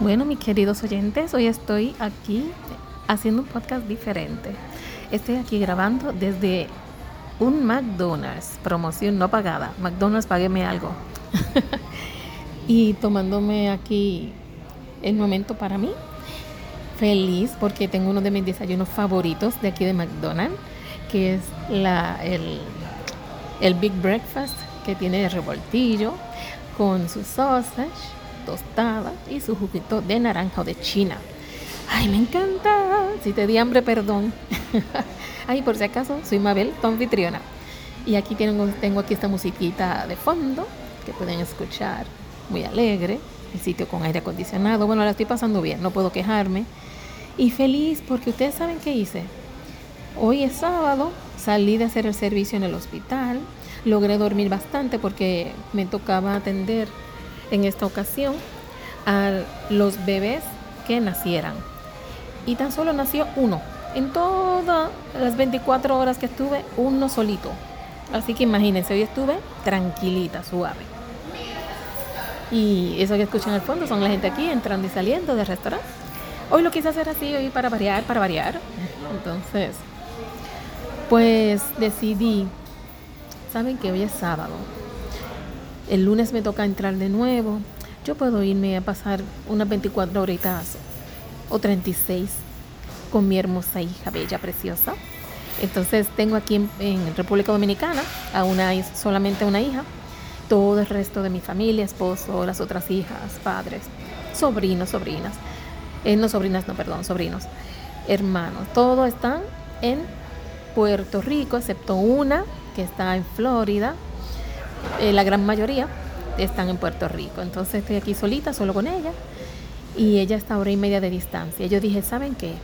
Bueno, mis queridos oyentes, hoy estoy aquí haciendo un podcast diferente. Estoy aquí grabando desde un McDonald's, promoción no pagada. McDonald's, págueme algo. y tomándome aquí el momento para mí. Feliz porque tengo uno de mis desayunos favoritos de aquí de McDonald's, que es la, el, el Big Breakfast que tiene revoltillo con su sausage tostada y su juguito de naranja o de china. Ay, me encanta. Si te di hambre, perdón. Ay, por si acaso, soy Mabel, tu anfitriona. Y aquí tengo, tengo aquí esta musiquita de fondo que pueden escuchar. Muy alegre. El sitio con aire acondicionado. Bueno, la estoy pasando bien, no puedo quejarme. Y feliz porque ustedes saben qué hice. Hoy es sábado, salí de hacer el servicio en el hospital. Logré dormir bastante porque me tocaba atender en esta ocasión a los bebés que nacieran. Y tan solo nació uno. En todas las 24 horas que estuve, uno solito. Así que imagínense, hoy estuve tranquilita, suave. Y eso que escuchan al fondo son la gente aquí entrando y saliendo del restaurante. Hoy lo quise hacer así, hoy para variar, para variar. Entonces, pues decidí, saben que hoy es sábado, el lunes me toca entrar de nuevo, yo puedo irme a pasar unas 24 horitas o 36 con mi hermosa hija bella, preciosa. Entonces tengo aquí en, República Dominicana a una solamente una hija, todo el resto de mi familia, esposo, las otras hijas, padres, sobrinos, sobrinas, eh, no sobrinas, no, perdón, sobrinos, hermanos, todos están en Puerto Rico, excepto una que está en Florida, eh, la gran mayoría están en Puerto Rico. Entonces estoy aquí solita, solo con ella, y ella está a hora y media de distancia. Yo dije, ¿saben qué?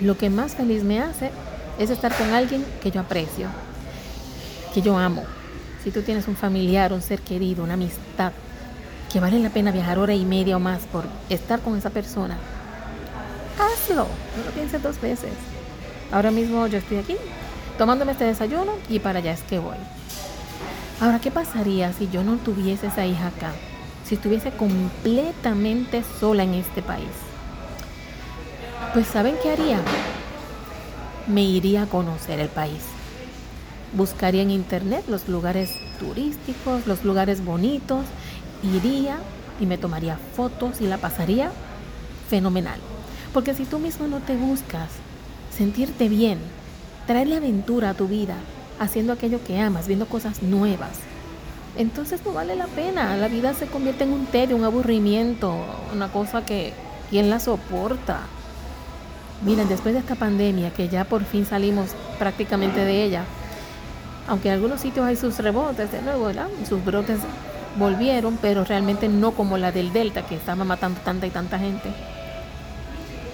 Lo que más feliz me hace es estar con alguien que yo aprecio, que yo amo. Si tú tienes un familiar, un ser querido, una amistad, que vale la pena viajar hora y media o más por estar con esa persona, hazlo. No lo pienses dos veces. Ahora mismo yo estoy aquí tomándome este desayuno y para allá es que voy. Ahora, ¿qué pasaría si yo no tuviese esa hija acá? Si estuviese completamente sola en este país. Pues ¿saben qué haría? Me iría a conocer el país. Buscaría en internet los lugares turísticos, los lugares bonitos. Iría y me tomaría fotos y la pasaría fenomenal. Porque si tú mismo no te buscas sentirte bien, traerle aventura a tu vida, haciendo aquello que amas, viendo cosas nuevas. Entonces no vale la pena. La vida se convierte en un tedio, un aburrimiento, una cosa que ¿quién la soporta? Miren, después de esta pandemia, que ya por fin salimos prácticamente de ella, aunque en algunos sitios hay sus rebotes de nuevo, sus brotes volvieron, pero realmente no como la del Delta, que estaba matando tanta y tanta gente.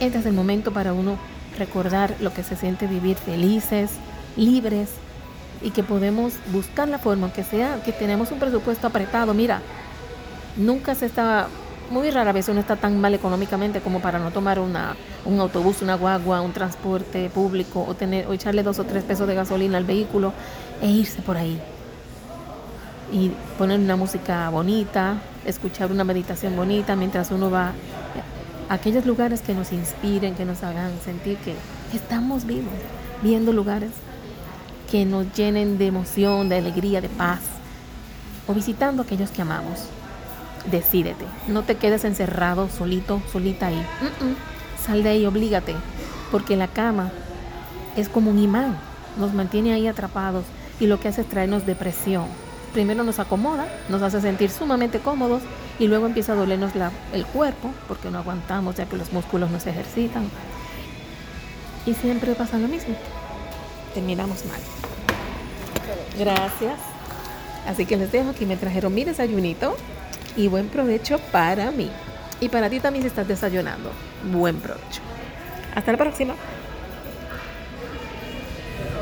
Este es el momento para uno recordar lo que se siente vivir felices, libres, y que podemos buscar la forma, aunque sea que tenemos un presupuesto apretado. Mira, nunca se está, muy rara vez uno está tan mal económicamente como para no tomar una, un autobús, una guagua, un transporte público o, tener, o echarle dos o tres pesos de gasolina al vehículo e irse por ahí. Y poner una música bonita, escuchar una meditación bonita mientras uno va a aquellos lugares que nos inspiren, que nos hagan sentir que estamos vivos, viendo lugares que nos llenen de emoción, de alegría, de paz, o visitando a aquellos que amamos. Decídete, no te quedes encerrado, solito, solita ahí. Sal de ahí, oblígate, porque la cama es como un imán, nos mantiene ahí atrapados y lo que hace es traernos depresión. Primero nos acomoda, nos hace sentir sumamente cómodos y luego empieza a dolernos el cuerpo porque no aguantamos ya que los músculos no se ejercitan. Y siempre pasa lo mismo terminamos mal. Gracias. Así que les dejo aquí me trajeron mi desayunito y buen provecho para mí. Y para ti también si estás desayunando. Buen provecho. Hasta la próxima.